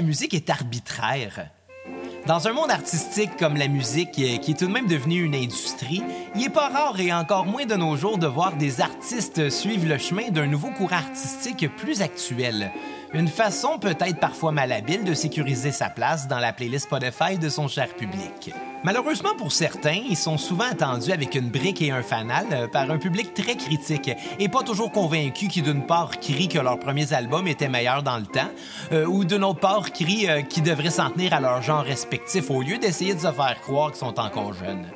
la musique est arbitraire? Dans un monde artistique comme la musique, euh, qui est tout de même devenue une industrie, il n'est pas rare et encore moins de nos jours de voir des artistes suivre le chemin d'un nouveau courant artistique plus actuel. Une façon peut-être parfois malhabile de sécuriser sa place dans la playlist Spotify de son cher public. Malheureusement pour certains, ils sont souvent attendus avec une brique et un fanal euh, par un public très critique et pas toujours convaincu qui d'une part crient que leurs premiers albums étaient meilleurs dans le temps euh, ou d'une autre part crient euh, qu'ils devraient s'en tenir à leur genre respectif au lieu d'essayer de se faire croire qu'ils sont encore jeunes.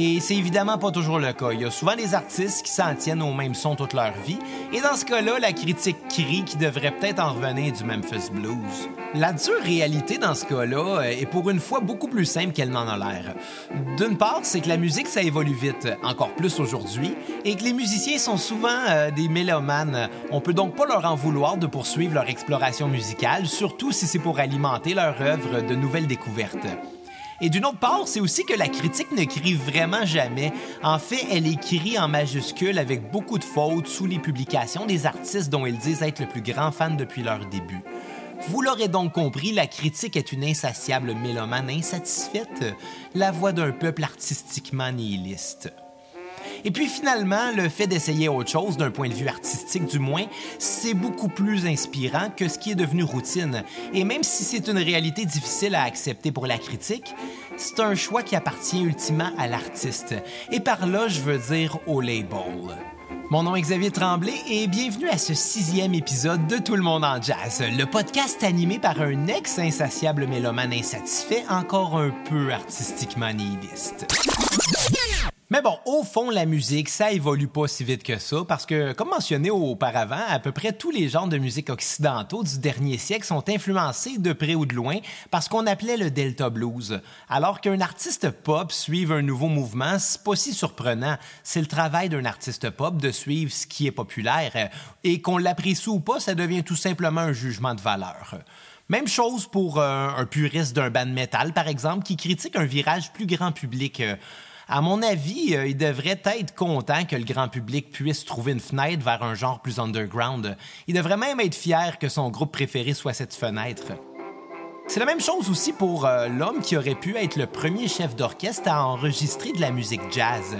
Et c'est évidemment pas toujours le cas. Il y a souvent des artistes qui s'en tiennent au même son toute leur vie. Et dans ce cas-là, la critique crie qu'il devrait peut-être en revenir du Memphis Blues. La dure réalité dans ce cas-là est pour une fois beaucoup plus simple qu'elle n'en a l'air. D'une part, c'est que la musique, ça évolue vite, encore plus aujourd'hui, et que les musiciens sont souvent euh, des mélomanes. On peut donc pas leur en vouloir de poursuivre leur exploration musicale, surtout si c'est pour alimenter leur œuvre de nouvelles découvertes. Et d'une autre part, c'est aussi que la critique ne crie vraiment jamais. En fait, elle écrit en majuscule avec beaucoup de fautes sous les publications des artistes dont ils disent être le plus grand fan depuis leur début. Vous l'aurez donc compris, la critique est une insatiable mélomane insatisfaite, la voix d'un peuple artistiquement nihiliste. Et puis finalement, le fait d'essayer autre chose, d'un point de vue artistique du moins, c'est beaucoup plus inspirant que ce qui est devenu routine. Et même si c'est une réalité difficile à accepter pour la critique, c'est un choix qui appartient ultimement à l'artiste. Et par là, je veux dire au label. Mon nom est Xavier Tremblay et bienvenue à ce sixième épisode de Tout le monde en jazz, le podcast animé par un ex-insatiable mélomane insatisfait, encore un peu artistiquement nihiliste. Mais bon, au fond, la musique, ça évolue pas si vite que ça, parce que, comme mentionné auparavant, à peu près tous les genres de musique occidentaux du dernier siècle sont influencés de près ou de loin par ce qu'on appelait le Delta Blues. Alors qu'un artiste pop suive un nouveau mouvement, c'est pas si surprenant. C'est le travail d'un artiste pop de suivre ce qui est populaire. Et qu'on l'apprécie ou pas, ça devient tout simplement un jugement de valeur. Même chose pour euh, un puriste d'un band metal, par exemple, qui critique un virage plus grand public. À mon avis, euh, il devrait être content que le grand public puisse trouver une fenêtre vers un genre plus underground. Il devrait même être fier que son groupe préféré soit cette fenêtre. C'est la même chose aussi pour euh, l'homme qui aurait pu être le premier chef d'orchestre à enregistrer de la musique jazz,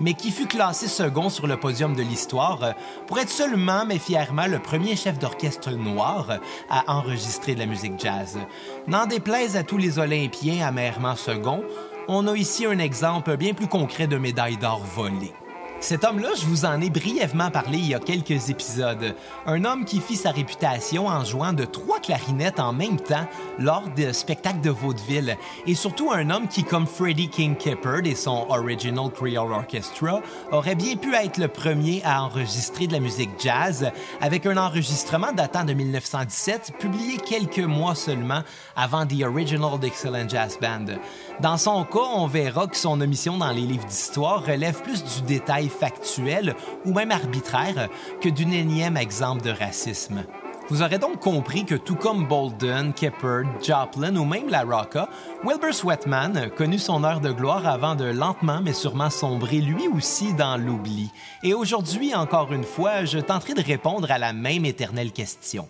mais qui fut classé second sur le podium de l'histoire euh, pour être seulement mais fièrement le premier chef d'orchestre noir à enregistrer de la musique jazz. N'en déplaise à tous les Olympiens amèrement second, on a ici un exemple bien plus concret de médaille d'or volée. Cet homme-là, je vous en ai brièvement parlé il y a quelques épisodes. Un homme qui fit sa réputation en jouant de trois clarinettes en même temps lors de spectacles de vaudeville. Et surtout un homme qui, comme Freddie King Keppard et son Original Creole Orchestra, aurait bien pu être le premier à enregistrer de la musique jazz avec un enregistrement datant de 1917, publié quelques mois seulement avant The Original Dixieland Jazz Band. Dans son cas, on verra que son omission dans les livres d'histoire relève plus du détail factuel ou même arbitraire que d'un énième exemple de racisme. Vous aurez donc compris que tout comme Bolden, Keppard, Joplin ou même La Rocca, Wilbur Sweatman connu son heure de gloire avant de lentement mais sûrement sombrer lui aussi dans l'oubli. Et aujourd'hui, encore une fois, je tenterai de répondre à la même éternelle question.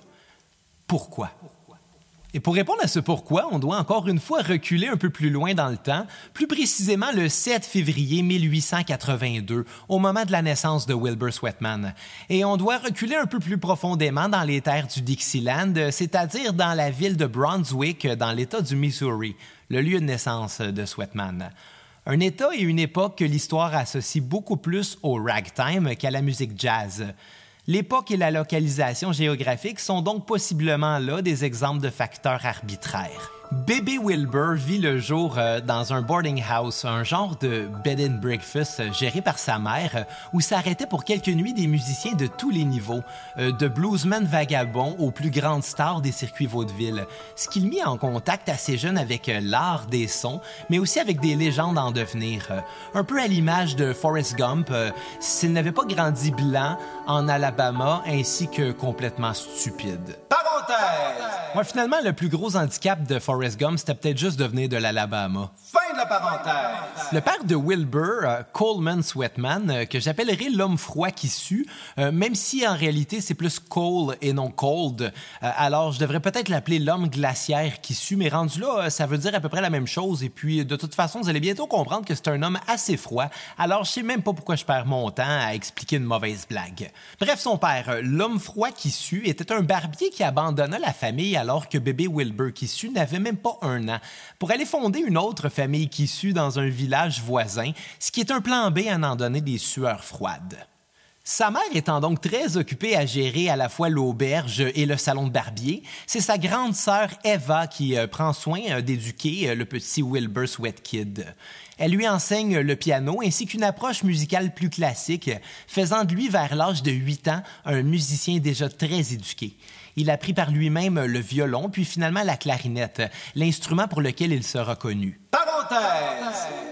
Pourquoi? Et pour répondre à ce pourquoi, on doit encore une fois reculer un peu plus loin dans le temps, plus précisément le 7 février 1882, au moment de la naissance de Wilbur Sweatman. Et on doit reculer un peu plus profondément dans les terres du Dixieland, c'est-à-dire dans la ville de Brunswick, dans l'État du Missouri, le lieu de naissance de Sweatman. Un État et une époque que l'histoire associe beaucoup plus au ragtime qu'à la musique jazz. L'époque et la localisation géographique sont donc possiblement là des exemples de facteurs arbitraires. Bébé Wilbur vit le jour euh, dans un boarding house, un genre de bed and breakfast euh, géré par sa mère, euh, où s'arrêtaient pour quelques nuits des musiciens de tous les niveaux, de bluesmen vagabonds aux plus grandes stars des circuits vaudeville, ce qui le mit en contact assez jeune avec l'art des sons, mais aussi avec des légendes en devenir, un peu à l'image de Forrest Gump, s'il n'avait pas grandi blanc en Alabama ainsi que complètement stupide. Moi, finalement, le plus gros handicap de Forrest Gump, c'était peut-être juste de venir de l'Alabama. Fin Le père de Wilbur, euh, Coleman Sweatman, euh, que j'appellerai l'homme froid qui sue, euh, même si en réalité c'est plus Cole et non cold. alors, je devrais peut-être l'appeler l'homme glaciaire qui sue, mais rendu là, ça veut dire à peu près la même chose. Et puis, de toute façon, vous allez bientôt comprendre que c'est un homme assez froid. Alors, je sais même pas pourquoi je perds mon temps à expliquer une mauvaise blague. Bref, son père, l'homme froid qui sue, était un barbier qui abandonna la famille alors que bébé Wilbur qui sue n'avait même pas un an, pour aller fonder une autre famille qui sue dans un village voisin, ce qui est un plan B à en donner des sueurs froides. Sa mère étant donc très occupée à gérer à la fois l'auberge et le salon de barbier, c'est sa grande sœur Eva qui euh, prend soin euh, d'éduquer euh, le petit Wilbur Sweatkid. Elle lui enseigne le piano ainsi qu'une approche musicale plus classique, faisant de lui vers l'âge de 8 ans un musicien déjà très éduqué. Il apprit par lui-même le violon, puis finalement la clarinette, l'instrument pour lequel il sera connu.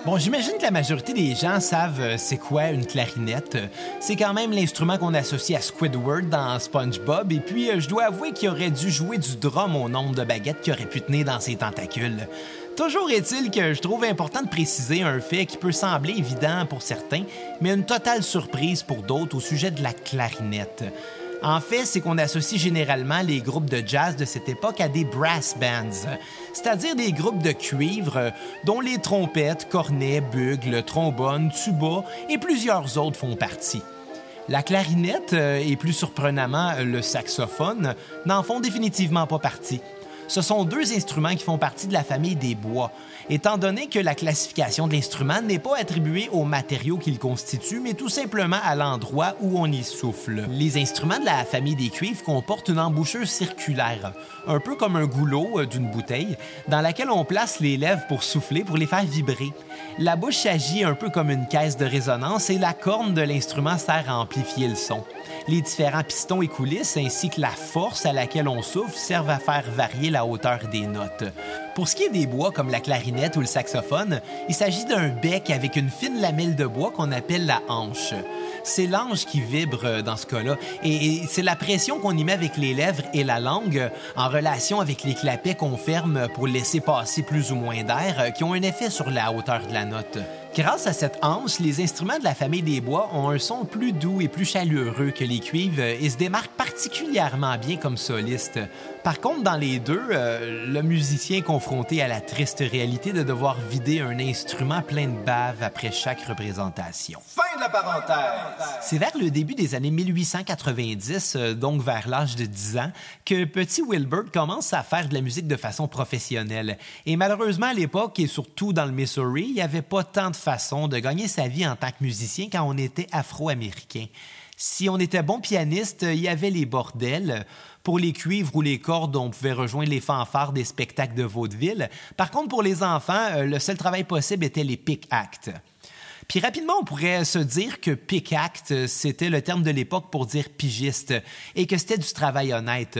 Bon, j'imagine que la majorité des gens savent euh, c'est quoi une clarinette. C'est quand même l'instrument qu'on associe à Squidward dans SpongeBob, et puis euh, je dois avouer qu'il aurait dû jouer du drum au nombre de baguettes qu'il aurait pu tenir dans ses tentacules. Toujours est-il que je trouve important de préciser un fait qui peut sembler évident pour certains, mais une totale surprise pour d'autres au sujet de la clarinette. En fait, c'est qu'on associe généralement les groupes de jazz de cette époque à des brass bands, c'est-à-dire des groupes de cuivre dont les trompettes, cornets, bugles, trombones, tuba et plusieurs autres font partie. La clarinette euh, et plus surprenamment le saxophone n'en font définitivement pas partie. Ce sont deux instruments qui font partie de la famille des bois, étant donné que la classification de l'instrument n'est pas attribuée aux matériaux qu'il constitue, mais tout simplement à l'endroit où on y souffle. Les instruments de la famille des cuivres comportent une embouchure circulaire, un peu comme un goulot euh, d'une bouteille, dans laquelle on place les lèvres pour souffler, pour les faire vibrer. La bouche agit un peu comme une caisse de résonance et la corne de l'instrument sert à amplifier le son. Les différents pistons et coulisses ainsi que la force à laquelle on souffle servent à faire varier la hauteur des notes. Pour ce qui est des bois comme la clarinette ou le saxophone, il s'agit d'un bec avec une fine lamelle de bois qu'on appelle la hanche. C'est l'ange qui vibre dans ce cas-là et c'est la pression qu'on y met avec les lèvres et la langue en relation avec les clapets qu'on ferme pour laisser passer plus ou moins d'air qui ont un effet sur la hauteur de la note. Grâce à cette hanche, les instruments de la famille des bois ont un son plus doux et plus chaleureux que les cuivres et se démarquent particulièrement bien comme solistes. Par contre, dans les deux, euh, le musicien est confronté à la triste réalité de devoir vider un instrument plein de bave après chaque représentation. Fin de la parenthèse! C'est vers le début des années 1890, euh, donc vers l'âge de 10 ans, que petit Wilbert commence à faire de la musique de façon professionnelle. Et malheureusement, à l'époque, et surtout dans le Missouri, il n'y avait pas tant de façons de gagner sa vie en tant que musicien quand on était afro-américain. Si on était bon pianiste, il y avait les bordels. Pour les cuivres ou les cordes, on pouvait rejoindre les fanfares des spectacles de vaudeville. Par contre, pour les enfants, euh, le seul travail possible était les pick acts. Puis rapidement, on pourrait se dire que pick-act, c'était le terme de l'époque pour dire pigiste et que c'était du travail honnête.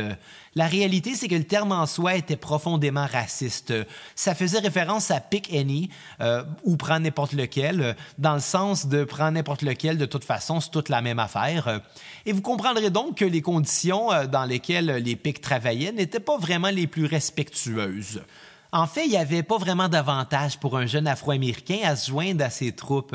La réalité, c'est que le terme en soi était profondément raciste. Ça faisait référence à pick any euh, ou prendre n'importe lequel, dans le sens de prendre n'importe lequel, de toute façon, c'est toute la même affaire. Et vous comprendrez donc que les conditions euh, dans lesquelles les pics travaillaient n'étaient pas vraiment les plus respectueuses. En fait, il n'y avait pas vraiment d'avantage pour un jeune Afro-Américain à se joindre à ces troupes.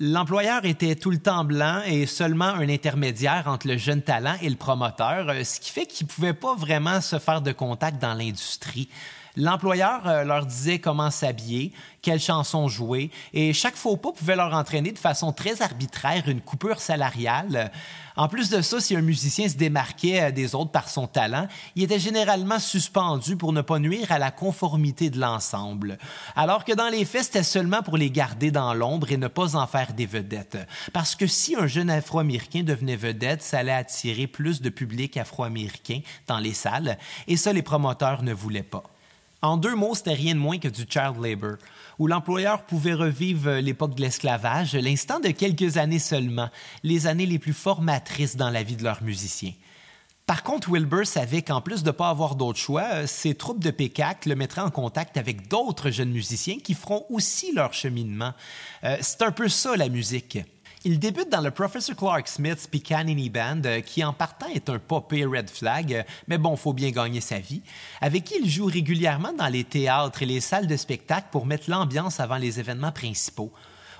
L'employeur était tout le temps blanc et seulement un intermédiaire entre le jeune talent et le promoteur, ce qui fait qu'il ne pouvait pas vraiment se faire de contact dans l'industrie. L'employeur euh, leur disait comment s'habiller, quelles chansons jouer, et chaque faux pas pouvait leur entraîner de façon très arbitraire une coupure salariale. En plus de ça, si un musicien se démarquait euh, des autres par son talent, il était généralement suspendu pour ne pas nuire à la conformité de l'ensemble. Alors que dans les faits, c'était seulement pour les garder dans l'ombre et ne pas en faire des vedettes. Parce que si un jeune afro-américain devenait vedette, ça allait attirer plus de public afro-américain dans les salles, et ça, les promoteurs ne voulaient pas. En deux mots, c'était rien de moins que du child labor, où l'employeur pouvait revivre l'époque de l'esclavage, l'instant de quelques années seulement, les années les plus formatrices dans la vie de leurs musiciens. Par contre, Wilbur savait qu'en plus de ne pas avoir d'autre choix, ses troupes de PKAC le mettraient en contact avec d'autres jeunes musiciens qui feront aussi leur cheminement. Euh, c'est un peu ça la musique. Il débute dans le Professor Clark Smith's Picanini Band, euh, qui en partant est un popé red flag, euh, mais bon, faut bien gagner sa vie, avec qui il joue régulièrement dans les théâtres et les salles de spectacle pour mettre l'ambiance avant les événements principaux.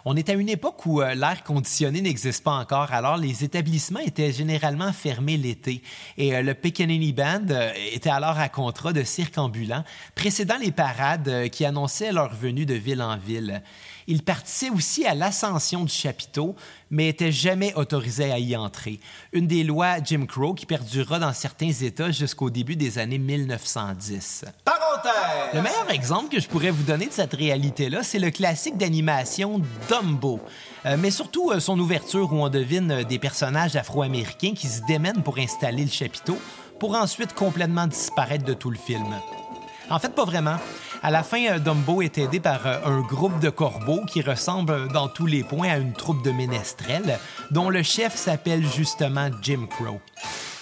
On est à une époque où euh, l'air conditionné n'existe pas encore, alors les établissements étaient généralement fermés l'été. Et le Picanini Band était alors à contrat de cirque précédant les parades qui annonçaient leur venue de ville en ville. Il participait aussi à l'ascension du chapiteau, mais était jamais autorisé à y entrer. Une des lois Jim Crow qui perdurera dans certains États jusqu'au début des années 1910. Parenthèse! Le meilleur exemple que je pourrais vous donner de cette réalité-là, c'est le classique d'animation Dumbo. Euh, mais surtout euh, son ouverture où on devine euh, des personnages afro-américains qui se démènent pour installer le chapiteau, pour ensuite complètement disparaître de tout le film. En fait, pas vraiment. À la fin, euh, Dumbo est aidé par euh, un groupe de corbeaux qui ressemble dans tous les points à une troupe de ménestrels, dont le chef s'appelle justement Jim Crow.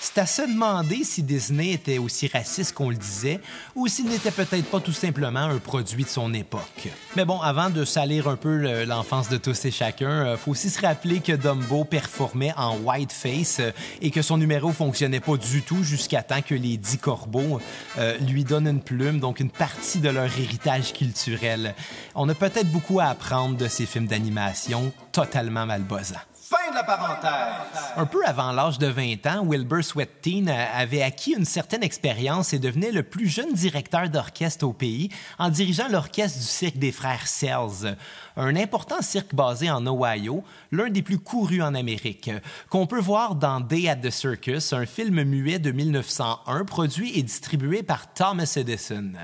C'est à se demander si Disney était aussi raciste qu'on le disait ou s'il n'était peut-être pas tout simplement un produit de son époque. Mais bon, avant de salir un peu l'enfance de tous et chacun, euh, faut aussi se rappeler que Dumbo performait en whiteface euh, et que son numéro fonctionnait pas du tout jusqu'à temps que les dix corbeaux euh, lui donnent une plume, donc une partie de leur héritage culturel. On a peut-être beaucoup à apprendre de ces films d'animation totalement malbosants. Fin de la parenthèse. Un peu avant l'âge de 20 ans, Wilbur Sweateen avait acquis une certaine expérience et devenait le plus jeune directeur d'orchestre au pays en dirigeant l'orchestre du cirque des frères Sells, un important cirque basé en Ohio, l'un des plus courus en Amérique, qu'on peut voir dans Day at the Circus, un film muet de 1901 produit et distribué par Thomas Edison,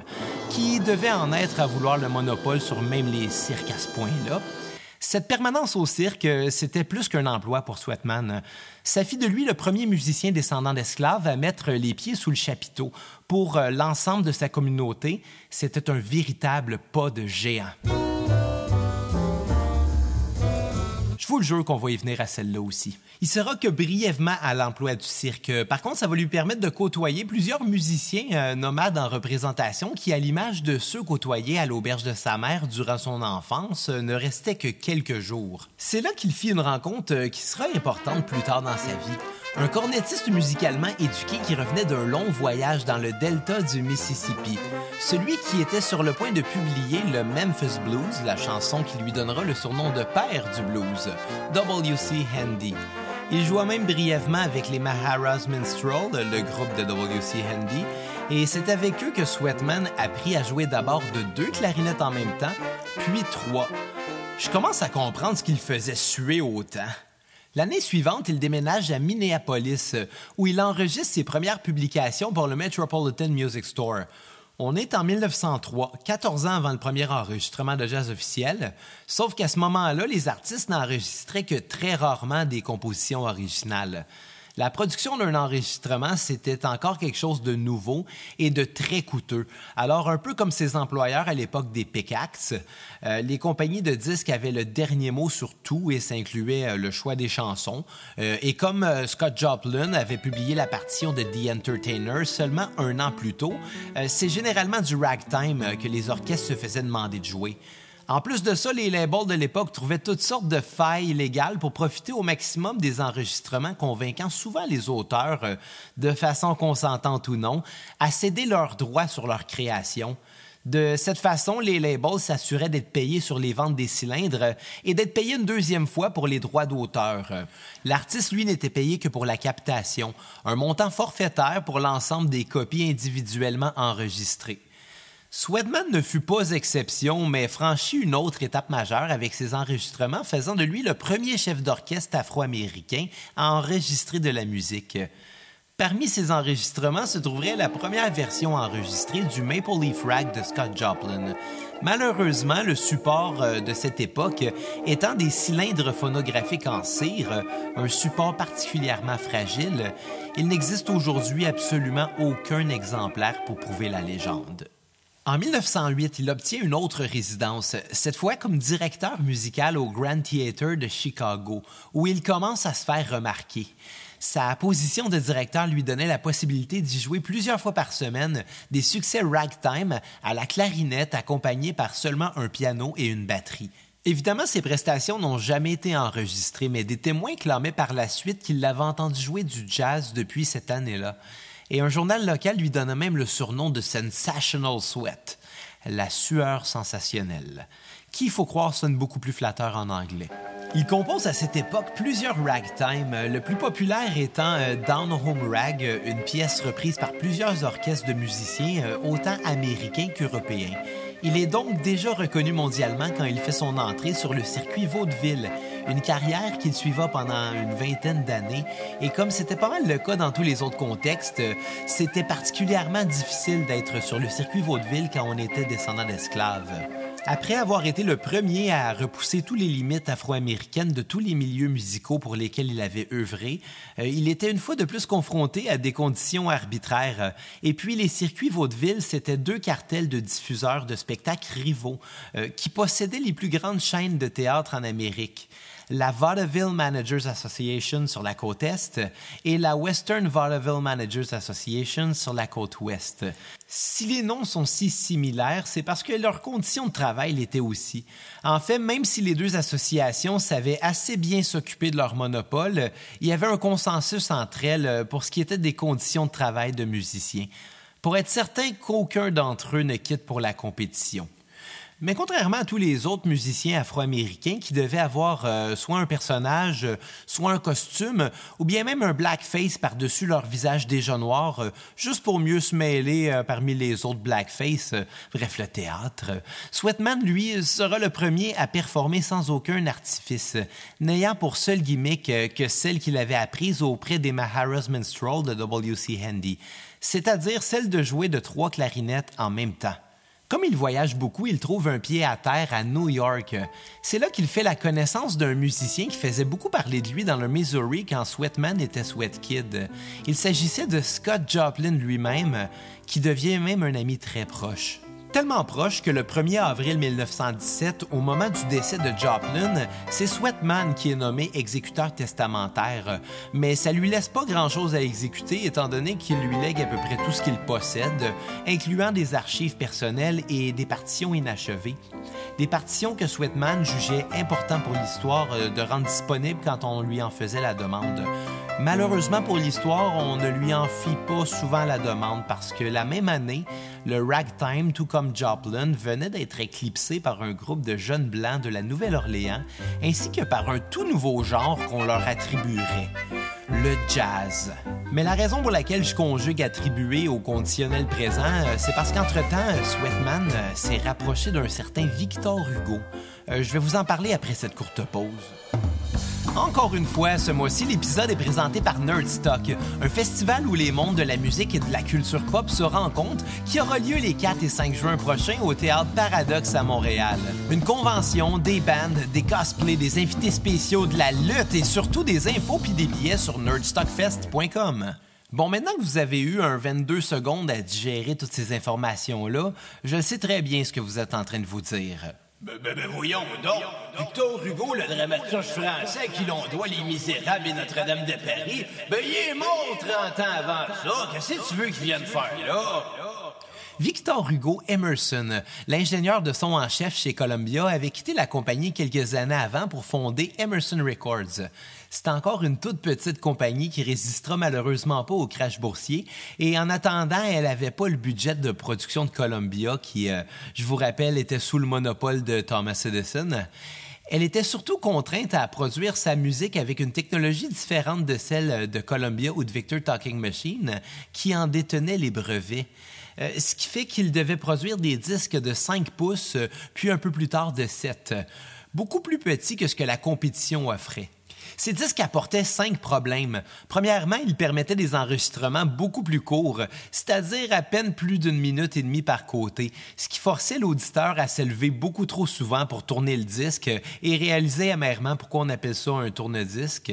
qui devait en être à vouloir le monopole sur même les cirques à ce point-là. Cette permanence au cirque, euh, c'était plus qu'un emploi pour Sweatman. Ça fit de lui le premier musicien descendant d'esclaves à mettre les pieds sous le chapiteau. Pour euh, l'ensemble de sa communauté, c'était un véritable pas de géant. Le jure qu'on va y venir à celle-là aussi. Il sera que brièvement à l'emploi du cirque. Par contre, ça va lui permettre de côtoyer plusieurs musiciens euh, nomades en représentation qui, à l'image de ceux côtoyés à l'auberge de sa mère durant son enfance, euh, ne restaient que quelques jours. C'est là qu'il fit une rencontre euh, qui sera importante plus tard dans sa vie. Un cornettiste musicalement éduqué qui revenait d'un long voyage dans le delta du Mississippi. Celui qui était sur le point de publier le Memphis Blues, la chanson qui lui donnera le surnom de père du blues, W.C. Handy. Il joua même brièvement avec les Maharas Minstrel, le groupe de W.C. Handy, et c'est avec eux que Sweatman apprit à jouer d'abord de deux clarinettes en même temps, puis trois. Je commence à comprendre ce qu'il faisait suer autant. L'année suivante, il déménage à Minneapolis, où il enregistre ses premières publications pour le Metropolitan Music Store. On est en 1903, 14 ans avant le premier enregistrement de jazz officiel, sauf qu'à ce moment-là, les artistes n'enregistraient que très rarement des compositions originales. La production d'un enregistrement, c'était encore quelque chose de nouveau et de très coûteux. Alors, un peu comme ses employeurs à l'époque des pickaxes, euh, les compagnies de disques avaient le dernier mot sur tout et ça incluait euh, le choix des chansons. Euh, et comme Scott Joplin avait publié la partition de The Entertainer seulement un an plus tôt, c'est généralement du ragtime que les orchestres se faisaient demander de jouer. En plus de ça, les labels de l'époque trouvaient toutes sortes de failles légales pour profiter au maximum des enregistrements, convainquant souvent les auteurs, euh, de façon consentante ou non, à céder leurs droits sur leur création. De cette façon, les labels s'assuraient d'être payés sur les ventes des cylindres et d'être payés une deuxième fois pour les droits d'auteur. L'artiste, lui, n'était payé que pour la captation, un montant forfaitaire pour l'ensemble des copies individuellement enregistrées. Swedman ne fut pas exception, mais franchit une autre étape majeure avec ses enregistrements, faisant de lui le premier chef d'orchestre afro-américain à enregistrer de la musique. Parmi ces enregistrements se trouverait la première version enregistrée du Maple Leaf Rag de Scott Joplin. Malheureusement, le support euh, de cette époque étant des cylindres phonographiques en cire, un support particulièrement fragile, il n'existe aujourd'hui absolument aucun exemplaire pour prouver la légende. En 1908, il obtient une autre résidence, cette fois comme directeur musical au Grand Theatre de Chicago, où il commence à se faire remarquer. Sa position de directeur lui donnait la possibilité d'y jouer plusieurs fois par semaine des succès ragtime à la clarinette accompagnés par seulement un piano et une batterie. Évidemment, ces prestations n'ont jamais été enregistrées, mais des témoins clamaient par la suite qu'il l'avait entendu jouer du jazz depuis cette année-là. Et un journal local lui donna même le surnom de Sensational Sweat, la sueur sensationnelle, qui, faut croire, sonne beaucoup plus flatteur en anglais. Il compose à cette époque plusieurs ragtime, le plus populaire étant euh, Down Home Rag, une pièce reprise par plusieurs orchestres de musiciens, euh, autant américains qu'européens. Il est donc déjà reconnu mondialement quand il fait son entrée sur le circuit vaudeville, une carrière qu'il suiva pendant une vingtaine d'années. Et comme c'était pas mal le cas dans tous les autres contextes, c'était particulièrement difficile d'être sur le circuit vaudeville quand on était descendant d'esclaves. Après avoir été le premier à repousser toutes les limites afro-américaines de tous les milieux musicaux pour lesquels il avait œuvré, euh, il était une fois de plus confronté à des conditions arbitraires. Et puis les circuits vaudeville, c'était deux cartels de diffuseurs de spectacles rivaux euh, qui possédaient les plus grandes chaînes de théâtre en Amérique la Vaudeville Managers Association sur la côte Est et la Western Vaudeville Managers Association sur la côte Ouest. Si les noms sont si similaires, c'est parce que leurs conditions de travail l'étaient aussi. En fait, même si les deux associations savaient assez bien s'occuper de leur monopole, il y avait un consensus entre elles pour ce qui était des conditions de travail de musiciens, pour être certain qu'aucun d'entre eux ne quitte pour la compétition. Mais contrairement à tous les autres musiciens afro-américains qui devaient avoir euh, soit un personnage, soit un costume, ou bien même un blackface par-dessus leur visage déjà noir, euh, juste pour mieux se mêler euh, parmi les autres blackface, bref, le théâtre, Sweatman, lui, sera le premier à performer sans aucun artifice, n'ayant pour seule gimmick que celle qu'il avait apprise auprès des Maharas Minstrel de W.C. Handy, c'est-à-dire celle de jouer de trois clarinettes en même temps. Comme il voyage beaucoup, il trouve un pied à terre à New York. C'est là qu'il fait la connaissance d'un musicien qui faisait beaucoup parler de lui dans le Missouri quand Sweatman était Sweat Kid. Il s'agissait de Scott Joplin lui-même, qui devient même un ami très proche tellement proche que le 1er avril 1917, au moment du décès de Joplin, c'est Sweatman qui est nommé exécuteur testamentaire. Mais ça lui laisse pas grand-chose à exécuter étant donné qu'il lui lègue à peu près tout ce qu'il possède, incluant des archives personnelles et des partitions inachevées. Des partitions que Sweatman jugeait important pour l'histoire euh, de rendre disponibles quand on lui en faisait la demande. Malheureusement pour l'histoire, on ne lui en fit pas souvent la demande parce que la même année, le ragtime, tout comme Joplin, venait d'être éclipsé par un groupe de jeunes blancs de la Nouvelle-Orléans, ainsi que par un tout nouveau genre qu'on leur attribuerait, le jazz. Mais la raison pour laquelle je conjugue attribuer au conditionnel présent, euh, c'est parce qu'entre-temps, Sweatman euh, s'est rapproché d'un certain Victor Hugo. Euh, je vais vous en parler après cette courte pause. Encore une fois, ce mois-ci, l'épisode est présenté par Nerdstock, un festival où les mondes de la musique et de la culture pop se rencontrent, qui aura lieu les 4 et 5 juin prochains au Théâtre Paradoxe à Montréal. Une convention, des bands, des cosplays, des invités spéciaux, de la lutte et surtout des infos puis des billets sur nerdstockfest.com. Bon, maintenant que vous avez eu un 22 secondes à digérer toutes ces informations-là, je sais très bien ce que vous êtes en train de vous dire. Voyons donc. Victor Hugo, le dramaturge français qui l'on doit Les Misérables et Notre-Dame de Paris, ben il est mort 30 ans avant ça. Qu'est-ce que tu veux qu'il vienne faire là? Victor Hugo Emerson, l'ingénieur de son en chef chez Columbia, avait quitté la compagnie quelques années avant pour fonder Emerson Records. C'est encore une toute petite compagnie qui résistera malheureusement pas au crash boursier. Et en attendant, elle n'avait pas le budget de production de Columbia qui, euh, je vous rappelle, était sous le monopole de Thomas Edison. Elle était surtout contrainte à produire sa musique avec une technologie différente de celle de Columbia ou de Victor Talking Machine, qui en détenait les brevets. euh, ce qui fait qu'il devait produire des disques de 5 pouces, euh, puis un peu plus tard de 7, beaucoup plus petits que ce que la compétition offrait. Ces disques apportaient cinq problèmes. Premièrement, ils permettaient des enregistrements beaucoup plus courts, c'est-à-dire à peine plus d'une minute et demie par côté, ce qui forçait l'auditeur à s'élever beaucoup trop souvent pour tourner le disque et réaliser amèrement pourquoi on appelle ça un tourne-disque.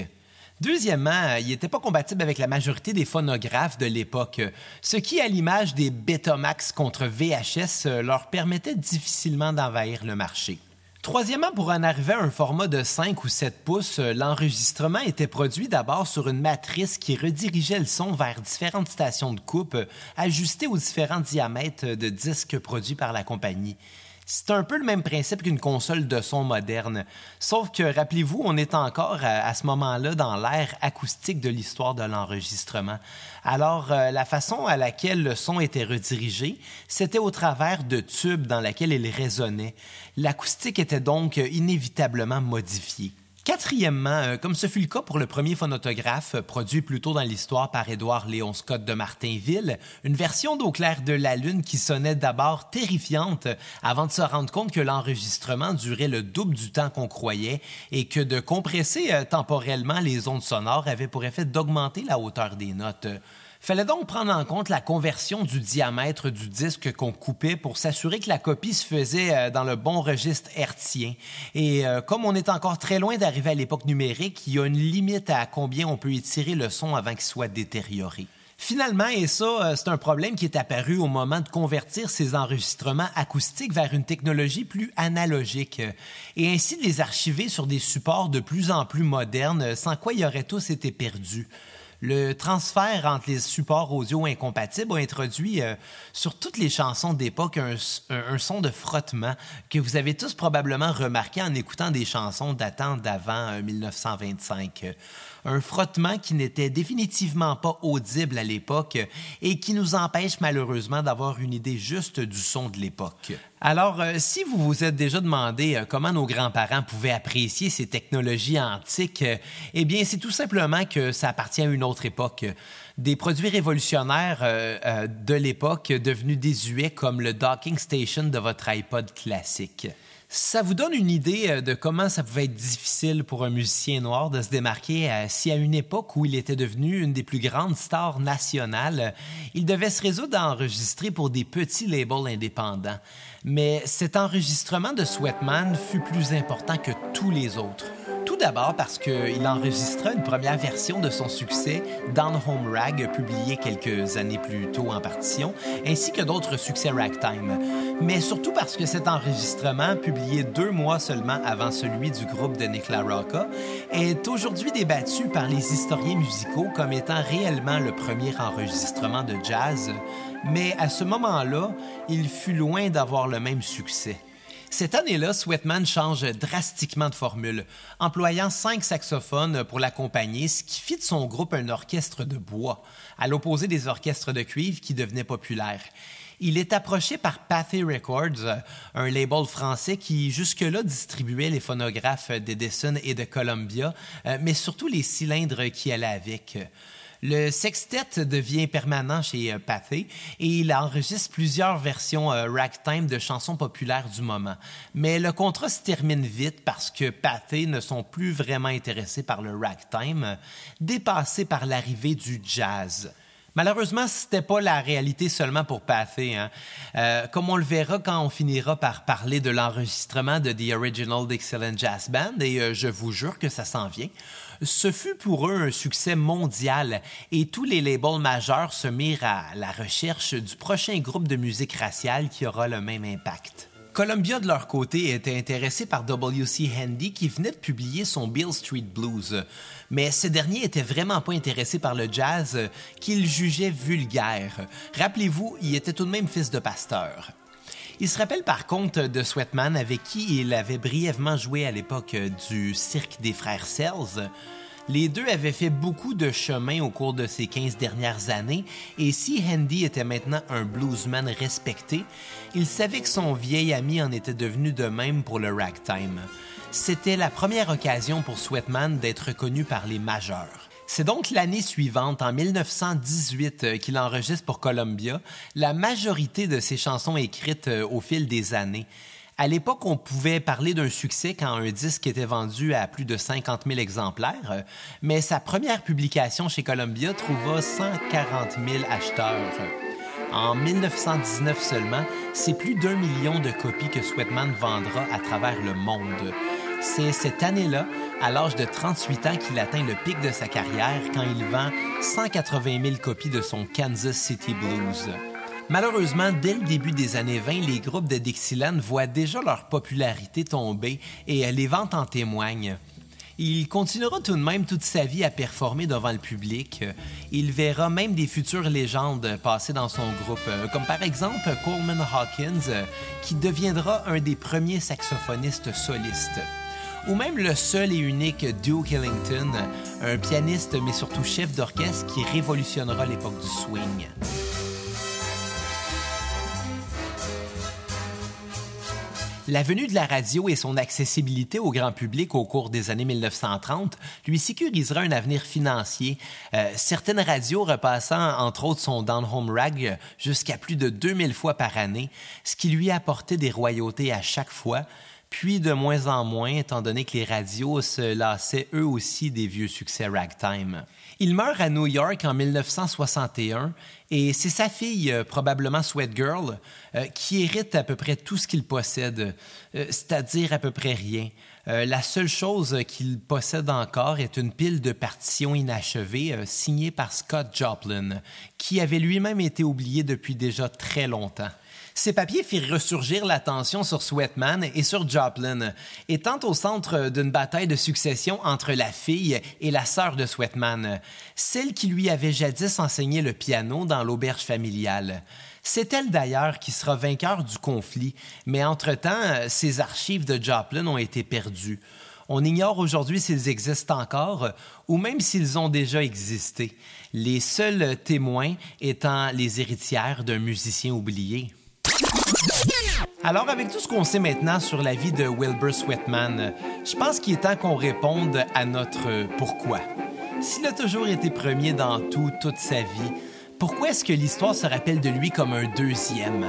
Deuxièmement, il n'était pas compatible avec la majorité des phonographes de l'époque, ce qui, à l'image des Betamax contre VHS, leur permettait difficilement d'envahir le marché. Troisièmement, pour en arriver à un format de 5 ou 7 pouces, l'enregistrement était produit d'abord sur une matrice qui redirigeait le son vers différentes stations de coupe, ajustées aux différents diamètres de disques produits par la compagnie. C'est un peu le même principe qu'une console de son moderne. Sauf que, rappelez-vous, on est encore à, ce moment-là dans l'ère acoustique de l'histoire de l'enregistrement. Alors, euh, la façon à laquelle le son était redirigé, c'était au travers de tubes dans lesquels il résonnait. L'acoustique était donc inévitablement modifiée. Quatrièmement, euh, comme ce fut le cas pour le premier phonotographe, euh, produit plus tôt dans l'histoire par Édouard Léon Scott de Martinville, une version d'Au clair de la lune qui sonnait d'abord terrifiante avant de se rendre compte que l'enregistrement durait le double du temps qu'on croyait et que de compresser euh, temporellement les ondes sonores avait pour effet d'augmenter la hauteur des notes. Fallait donc prendre en compte la conversion du diamètre du disque qu'on coupait pour s'assurer que la copie se faisait euh, dans le bon registre hertzien. Et euh, comme on est encore très loin d'arriver à l'époque numérique, il y a une limite à combien on peut étirer le son avant qu'il soit détérioré. Finalement, et ça, euh, c'est un problème qui est apparu au moment de convertir ces enregistrements acoustiques vers une technologie plus analogique, et ainsi de les archiver sur des supports de plus en plus modernes, sans quoi ils auraient tous été perdus. Le transfert entre les supports audio incompatibles a introduit euh, sur toutes les chansons d'époque un, son de frottement que vous avez tous probablement remarqué en écoutant des chansons datant d'avant 1925. Euh, un frottement qui n'était définitivement pas audible à l'époque et qui nous empêche malheureusement d'avoir une idée juste du son de l'époque. Alors, euh, si vous vous êtes déjà demandé euh, comment nos grands-parents pouvaient apprécier ces technologies antiques, euh, eh bien, c'est tout simplement que ça appartient à une autre époque. Des produits révolutionnaires de l'époque devenus désuets comme le docking station de votre iPod classique. Ça vous donne une idée de comment ça pouvait être difficile pour un musicien noir de se démarquer si à une époque où il était devenu une des plus grandes stars nationales, il devait se résoudre à enregistrer pour des petits labels indépendants. Mais cet enregistrement de Sweatman fut plus important que tous les autres. Tout d'abord parce qu'il enregistra une première version de son succès, Down Home Rag, publié quelques années plus tôt en partition, ainsi que d'autres succès ragtime. Mais surtout parce que cet enregistrement, publié deux mois seulement avant celui du groupe de Nick LaRocca, est aujourd'hui débattu par les historiens musicaux comme étant réellement le premier enregistrement de jazz. Mais à ce moment-là, il fut loin d'avoir le même succès. Cette année-là, Sweatman change drastiquement de formule, employant cinq saxophones pour l'accompagner, ce qui fit de son groupe un orchestre de bois, à l'opposé des orchestres de cuivre qui devenaient populaires. Il est approché par Pathy Records, un label français qui jusque-là distribuait les phonographes d'Edison et de Columbia, euh, mais surtout les cylindres qui allaient avec. Le sextet devient permanent chez euh, Pathé et il enregistre plusieurs versions euh, ragtime de chansons populaires du moment. Mais le contrat se termine vite parce que Pathé ne sont plus vraiment intéressés par le ragtime, dépassés par l'arrivée du jazz. Malheureusement, ce n'était pas la réalité seulement pour Pathé. Hein. Euh, comme on le verra quand on finira par parler de l'enregistrement de The Original Dixieland Jazz Band, et je vous jure que ça s'en vient. Ce fut pour eux un succès mondial et tous les labels majeurs se mirent à la recherche du prochain groupe de musique raciale qui aura le même impact. Columbia, de leur côté, était intéressé par W.C. Handy qui venait de publier son Bill Street Blues. Mais ce dernier était vraiment pas intéressé par le jazz qu'il jugeait vulgaire. Rappelez-vous, il était tout de même fils de pasteur. Il se rappelle par contre de Sweatman avec qui il avait brièvement joué à l'époque du cirque des frères Sells. Les deux avaient fait beaucoup de chemin au cours de ces 15 dernières années et si Handy était maintenant un bluesman respecté, il savait que son vieil ami en était devenu de même pour le ragtime. C'était la première occasion pour Sweatman d'être reconnu par les majeurs. C'est donc l'année suivante, en 1918, euh, qu'il enregistre pour Columbia la majorité de ses chansons écrites euh, au fil des années. À l'époque, on pouvait parler d'un succès quand un disque était vendu à plus de 50 000 exemplaires, euh, mais sa première publication chez Columbia trouva 140 000 acheteurs. En 1919 seulement, c'est plus d'un million de copies que Sweatman vendra à travers le monde. C'est cette année-là, à l'âge de 38 ans, qu'il atteint le pic de sa carrière quand il vend 180 000 copies de son Kansas City Blues. Malheureusement, dès le début des années 20, les groupes de Dixieland voient déjà leur popularité tomber et les ventes en témoignent. Il continuera tout de même toute sa vie à performer devant le public. Il verra même des futures légendes passer dans son groupe, comme par exemple Coleman Hawkins, qui deviendra un des premiers saxophonistes solistes ou même le seul et unique Duke Ellington, un pianiste mais surtout chef d'orchestre qui révolutionnera l'époque du swing. La venue de la radio et son accessibilité au grand public au cours des années 1930 lui sécurisera un avenir financier, euh, certaines radios repassant entre autres son Down Home Rag jusqu'à plus de 2000 fois par année, ce qui lui apportait des royautés à chaque fois, puis de moins en moins, étant donné que les radios se lassaient eux aussi des vieux succès ragtime. Il meurt à New York en 1961 et c'est sa fille, euh, probablement Sweat Girl, euh, qui hérite à peu près tout ce qu'il possède, euh, c'est-à-dire à peu près rien. la seule chose qu'il possède encore est une pile de partitions inachevées signée par Scott Joplin, qui avait lui-même été oublié depuis déjà très longtemps. Ces papiers firent ressurgir l'attention sur Sweatman et sur Joplin, étant au centre d'une bataille de succession entre la fille et la sœur de Sweatman, celle qui lui avait jadis enseigné le piano dans l'auberge familiale. C'est elle d'ailleurs qui sera vainqueur du conflit, mais entre-temps, ces archives de Joplin ont été perdues. On ignore aujourd'hui s'ils existent encore ou même s'ils ont déjà existé, les seuls témoins étant les héritières d'un musicien oublié. Alors, avec tout ce qu'on sait maintenant sur la vie de Wilbur Sweatman, je pense qu'il est temps qu'on réponde à notre pourquoi. S'il a toujours été premier dans tout, toute sa vie, pourquoi est-ce que l'histoire se rappelle de lui comme un deuxième?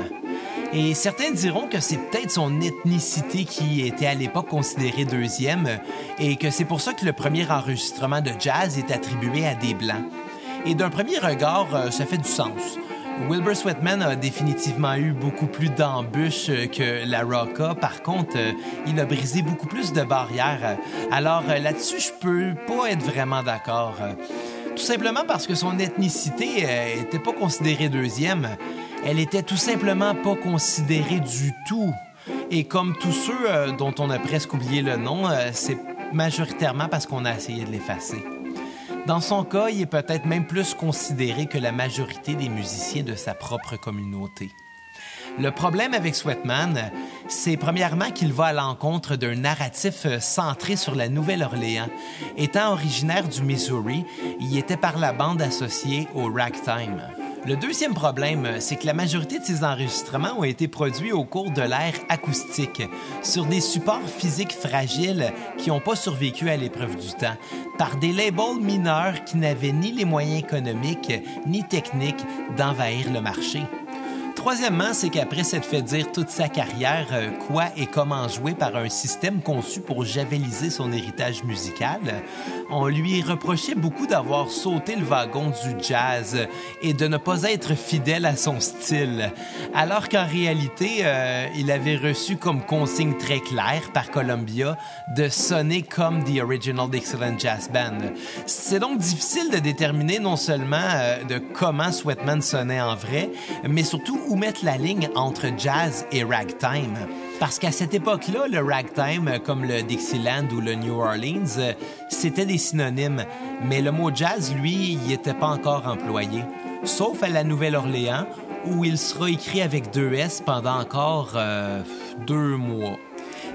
Et certains diront que c'est peut-être son ethnicité qui était à l'époque considérée deuxième et que c'est pour ça que le premier enregistrement de jazz est attribué à des Blancs. Et d'un premier regard, euh, ça fait du sens. Wilbur Sweatman a définitivement eu beaucoup plus d'embûches que la Rocka. Par contre, euh, il a brisé beaucoup plus de barrières. Alors euh, là-dessus, je peux pas être vraiment d'accord. Tout simplement parce que son ethnicité n'était pas considérée deuxième. Elle était tout simplement pas considérée du tout. Et comme tous ceux euh, dont on a presque oublié le nom, c'est majoritairement parce qu'on a essayé de l'effacer. Dans son cas, il est peut-être même plus considéré que la majorité des musiciens de sa propre communauté. Le problème avec Sweatman, c'est premièrement qu'il va à l'encontre d'un narratif centré sur la Nouvelle-Orléans. Étant originaire du Missouri, il était par la bande associé au ragtime. Le deuxième problème, c'est que la majorité de ces enregistrements ont été produits au cours de l'ère acoustique, sur des supports physiques fragiles qui n'ont pas survécu à l'épreuve du temps, par des labels mineurs qui n'avaient ni les moyens économiques ni techniques d'envahir le marché. Troisièmement, c'est qu'après s'être fait dire toute sa carrière euh, quoi et comment jouer par un système conçu pour javeliser son héritage musical, on lui reprochait beaucoup d'avoir sauté le wagon du jazz et de ne pas être fidèle à son style, alors qu'en réalité, euh, il avait reçu comme consigne très claire par Columbia de sonner comme The Original Dixieland Jazz Band. C'est donc difficile de déterminer non seulement euh, de comment Sweatman sonnait en vrai, mais surtout où mettre la ligne entre jazz et ragtime. Parce qu'à cette époque-là, le ragtime, comme le Dixieland ou le New Orleans, c'était des synonymes, mais le mot jazz, lui, il n'était pas encore employé. Sauf à la Nouvelle-Orléans, où il sera écrit avec deux S pendant encore euh, deux mois.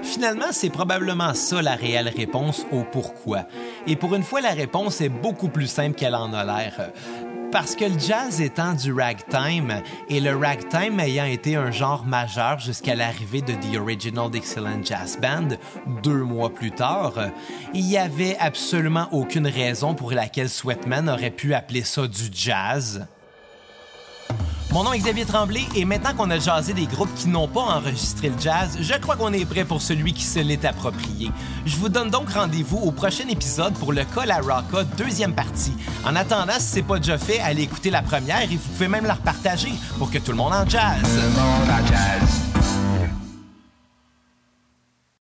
Finalement, c'est probablement ça la réelle réponse au pourquoi. Et pour une fois, la réponse est beaucoup plus simple qu'elle en a l'air. Parce que le jazz étant du ragtime, et le ragtime ayant été un genre majeur jusqu'à l'arrivée de The Original Dixieland Jazz Band deux mois plus tard, il n'y avait absolument aucune raison pour laquelle Sweatman aurait pu appeler ça du jazz. Mon nom est Xavier Tremblay et maintenant qu'on a jasé des groupes qui n'ont pas enregistré le jazz, je crois qu'on est prêt pour celui qui se l'est approprié. Je vous donne donc rendez-vous au prochain épisode pour le Col à Rocka deuxième partie. En attendant, si c'est pas déjà fait, allez écouter la première et vous pouvez même la repartager pour que tout le monde en jazz. Le monde en jazz.